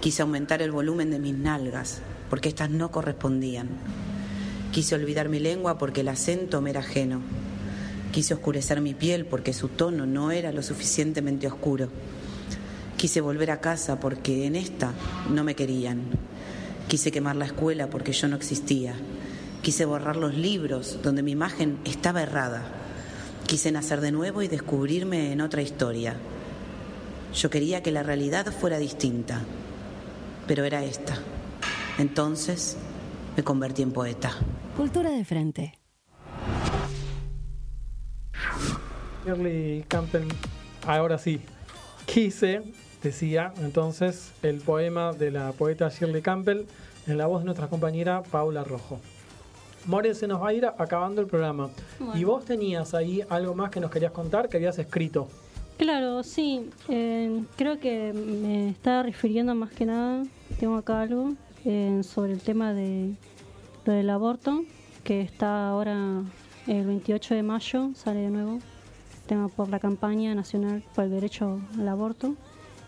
Quise aumentar el volumen de mis nalgas porque éstas no correspondían. Quise olvidar mi lengua porque el acento me era ajeno. Quise oscurecer mi piel porque su tono no era lo suficientemente oscuro. Quise volver a casa porque en esta no me querían. Quise quemar la escuela porque yo no existía. Quise borrar los libros donde mi imagen estaba errada. Quise nacer de nuevo y descubrirme en otra historia. Yo quería que la realidad fuera distinta, pero era esta. Entonces me convertí en poeta. Cultura de frente. Shirley Campbell, ahora sí, quise, decía entonces el poema de la poeta Shirley Campbell en la voz de nuestra compañera Paula Rojo. More, se nos va a ir acabando el programa. Y vos tenías ahí algo más que nos querías contar, que habías escrito. Claro, sí. Eh, creo que me estaba refiriendo más que nada, tengo acá algo, sobre el tema de lo del aborto, que está ahora el 28 de mayo, sale de nuevo, tema por la campaña nacional por el derecho al aborto.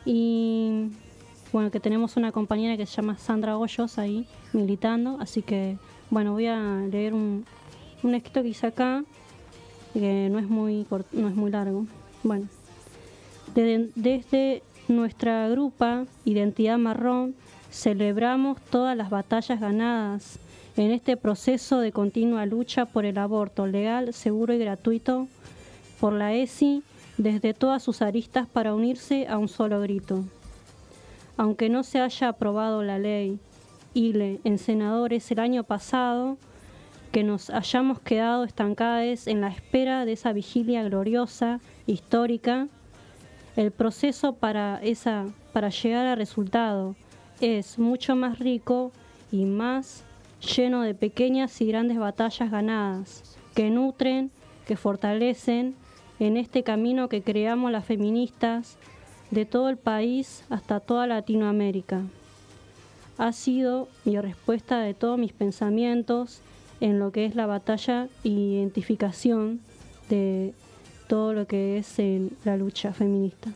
Y bueno, que tenemos una compañera que se llama Sandra Hoyos ahí militando, así que bueno, voy a leer un, un escrito que hice acá, que no es muy, no es muy largo. Bueno, desde, nuestra grupa Identidad Marrón, Celebramos todas las batallas ganadas en este proceso de continua lucha por el aborto legal, seguro y gratuito por la ESI desde todas sus aristas para unirse a un solo grito. Aunque no se haya aprobado la ley ILE en senadores el año pasado, que nos hayamos quedado estancados en la espera de esa vigilia gloriosa, histórica, el proceso para, esa, para llegar al resultado es mucho más rico y más lleno de pequeñas y grandes batallas ganadas, que nutren, que fortalecen en este camino que creamos las feministas de todo el país hasta toda Latinoamérica. Ha sido mi respuesta de todos mis pensamientos en lo que es la batalla e identificación de todo lo que es la lucha feminista.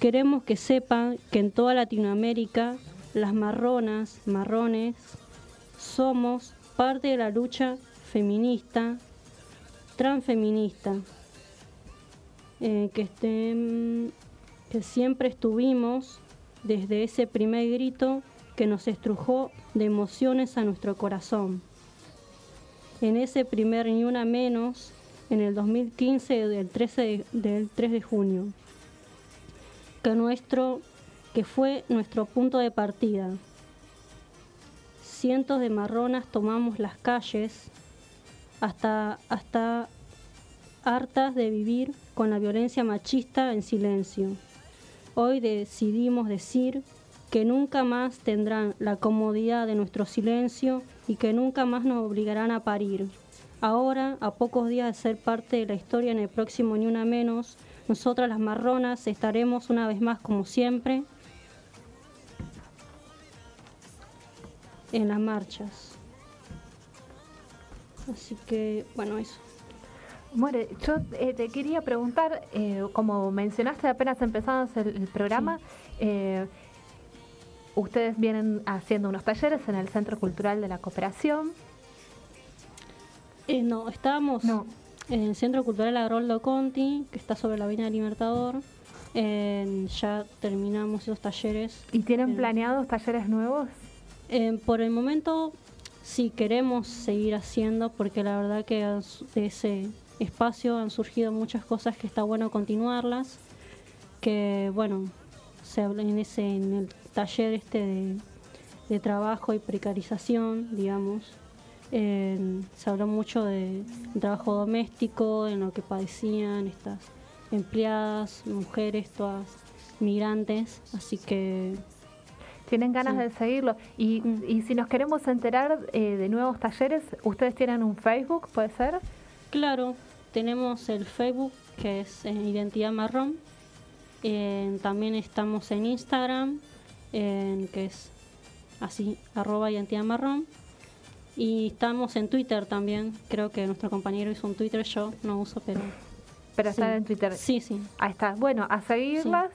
Queremos que sepan que en toda Latinoamérica las marronas, marrones, somos parte de la lucha feminista, transfeminista, eh, que, que siempre estuvimos desde ese primer grito que nos estrujó de emociones a nuestro corazón. En ese primer ni una menos, en el 2015 del 13 del 3 de junio que, nuestro, que fue nuestro punto de partida. cientos de marronas tomamos las calles hasta, hasta hartas de vivir con la violencia machista en silencio. Hoy decidimos decir que nunca más tendrán la comodidad de nuestro silencio y que nunca más nos obligarán a parir. Ahora, a pocos días de ser parte de la historia en el próximo Ni Una Menos, nosotras las marronas estaremos una vez más como siempre en las marchas. Así que, bueno, eso. More, yo eh, te quería preguntar, eh, como mencionaste apenas empezamos el, el programa, eh, ustedes vienen haciendo unos talleres en el Centro Cultural de la Cooperación. Eh, no, estábamos No. en el Centro Cultural Haroldo Conti, que está sobre la Avenida Libertador. Eh, ya terminamos esos talleres. ¿Y tienen planeados talleres nuevos? Por el momento sí queremos seguir haciendo porque la verdad que de ese espacio han surgido muchas cosas que está bueno continuarlas. Que bueno, se habla en ese en el taller este de, de trabajo y precarización, digamos. Eh, se habló mucho de trabajo doméstico, en lo que padecían estas empleadas, mujeres, todas migrantes, así que ¿Tienen ganas Sí. de seguirlo? Y, Mm. y si nos queremos enterar eh, de nuevos talleres, ¿ustedes tienen un Facebook, puede ser? Claro, tenemos el Facebook que es eh, Identidad Marrón. También estamos en Instagram, que es así, arroba Identidad Marrón. Y estamos en Twitter también. Creo que nuestro compañero hizo un Twitter, yo no uso, pero... Pero sí. están en Twitter. Sí, sí. Ahí está. Bueno, a seguirlas,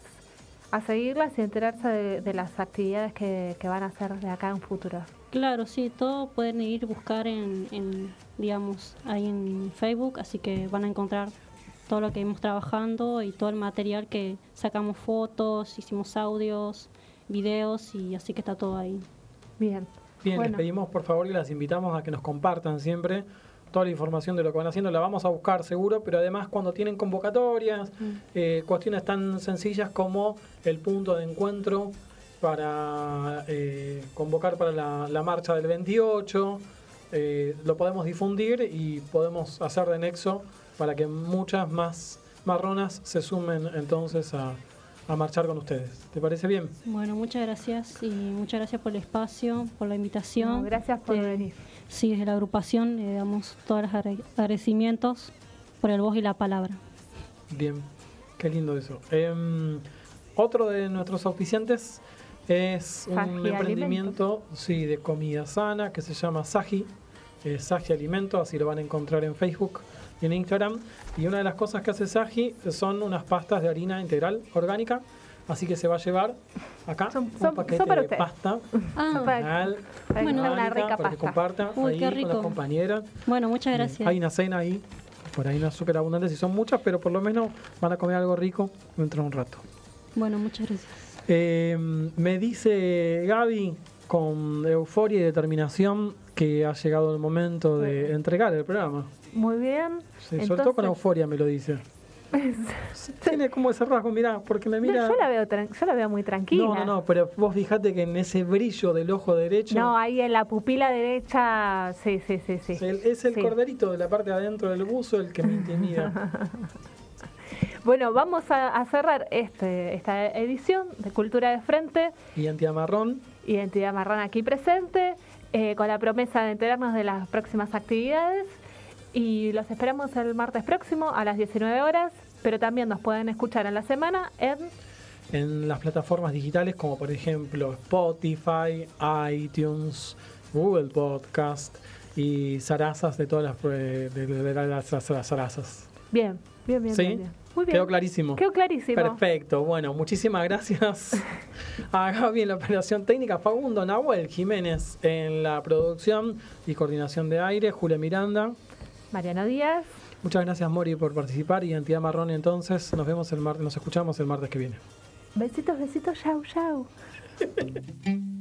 a seguirlas y enterarse de, de las actividades que, que van a hacer de acá en futuro. Claro, sí, todo pueden ir buscar en, en, digamos, ahí en Facebook, así que van a encontrar todo lo que hemos trabajando y todo el material que sacamos fotos, hicimos audios, videos y así que está todo ahí. Bien. Bien, Bueno. les pedimos por favor y las invitamos a que nos compartan siempre toda la información de lo que van haciendo. La vamos a buscar seguro, pero además cuando tienen convocatorias, eh, cuestiones tan sencillas como el punto de encuentro para eh, convocar para la, la marcha del 28, eh, lo podemos difundir y podemos hacer de nexo para que muchas más marronas se sumen entonces a, a marchar con ustedes. ¿Te parece bien? Bueno, muchas gracias y muchas gracias por el espacio, por la invitación. No, gracias por De- venir. Sí, desde la agrupación le damos todos los agrade- agradecimientos por el voz y la palabra. Bien, qué lindo eso. Em, otro de nuestros auspiciantes es un Saji emprendimiento sí, de comida sana que se llama Saji, eh, Saji Alimento, así lo van a encontrar en Facebook en Instagram. Y una de las cosas que hace Saji son unas pastas de harina integral orgánica, así que se va a llevar acá Son- un son- paquete son para de pasta Ah, para Bueno. una rica para que pasta. compartan Uy, ahí qué con rico. las compañeras. bueno, muchas gracias. Hay una cena ahí, por ahí no es súper abundante, si son muchas, pero por lo menos van a comer algo rico dentro de un rato. Bueno, muchas gracias. Eh, me dice Gaby con euforia y determinación que ha llegado el momento de entregar el programa. Muy bien. Se Entonces- soltó con euforia, me lo dice. (laughs) Tiene como ese rasgo, mirá, porque me No, mira. yo, la veo yo la veo muy tranquila. No, no, no, pero vos fijate que en ese brillo del ojo derecho No, ahí en la pupila derecha, sí, sí, sí, sí. es el, es el Sí. corderito de la parte de adentro del buzo el que me intimida. (laughs) Bueno, vamos a, a cerrar este, esta edición de Cultura de Frente, Identidad marrón. Identidad Marrón aquí presente, eh, con la promesa de enterarnos de las próximas actividades. Y los esperamos el martes próximo a las 19 horas, pero también nos pueden escuchar en la semana en en las plataformas digitales como por ejemplo Spotify, iTunes, Google Podcast y zarazas de todas las eh, de, de- de las, las- las zarazas. Bien, bien, bien, ¿Sí? bien, bien. Muy bien. Quedó clarísimo. Quedó clarísimo. Perfecto. Bueno, muchísimas gracias (laughs) a Gaby en la operación técnica, Fagundo Nahuel Jiménez en la producción y coordinación de aire, Julia Miranda. Mariano Díaz. Muchas gracias Mori por participar. Identidad Marrón entonces. Nos vemos el martes, nos escuchamos el martes que viene. Besitos, besitos, chau, chau. (laughs)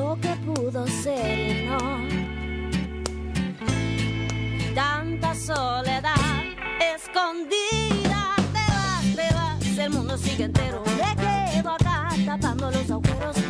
lo que pudo ser no. Tanta soledad escondida, te vas, te vas, el mundo sigue entero. Me quedo acá tapando los agujeros.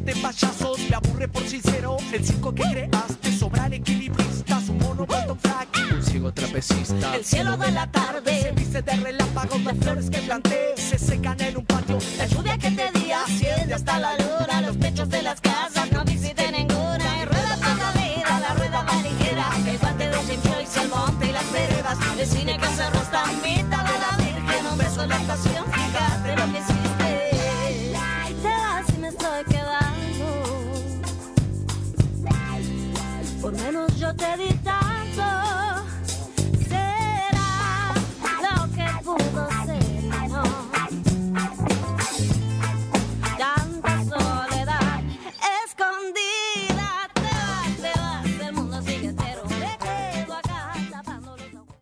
miles de payasos Me aburre por sincero. El cinco que creaste Sobran equilibristas Un mono un frágil Un ciego trapecista. El cielo de la tarde. Se viste de relámpagos Las flores que planté. Se secan en un patio. La lluvia que te di Asciende hasta la luna. Los techos de las casas No visiten ninguna. Y rueda por la vida La rueda tan El guante de Jim Joyce El monte y las veredas. El cine que se rostan Invita a la virgen. Un beso en la estación. Por menos yo te di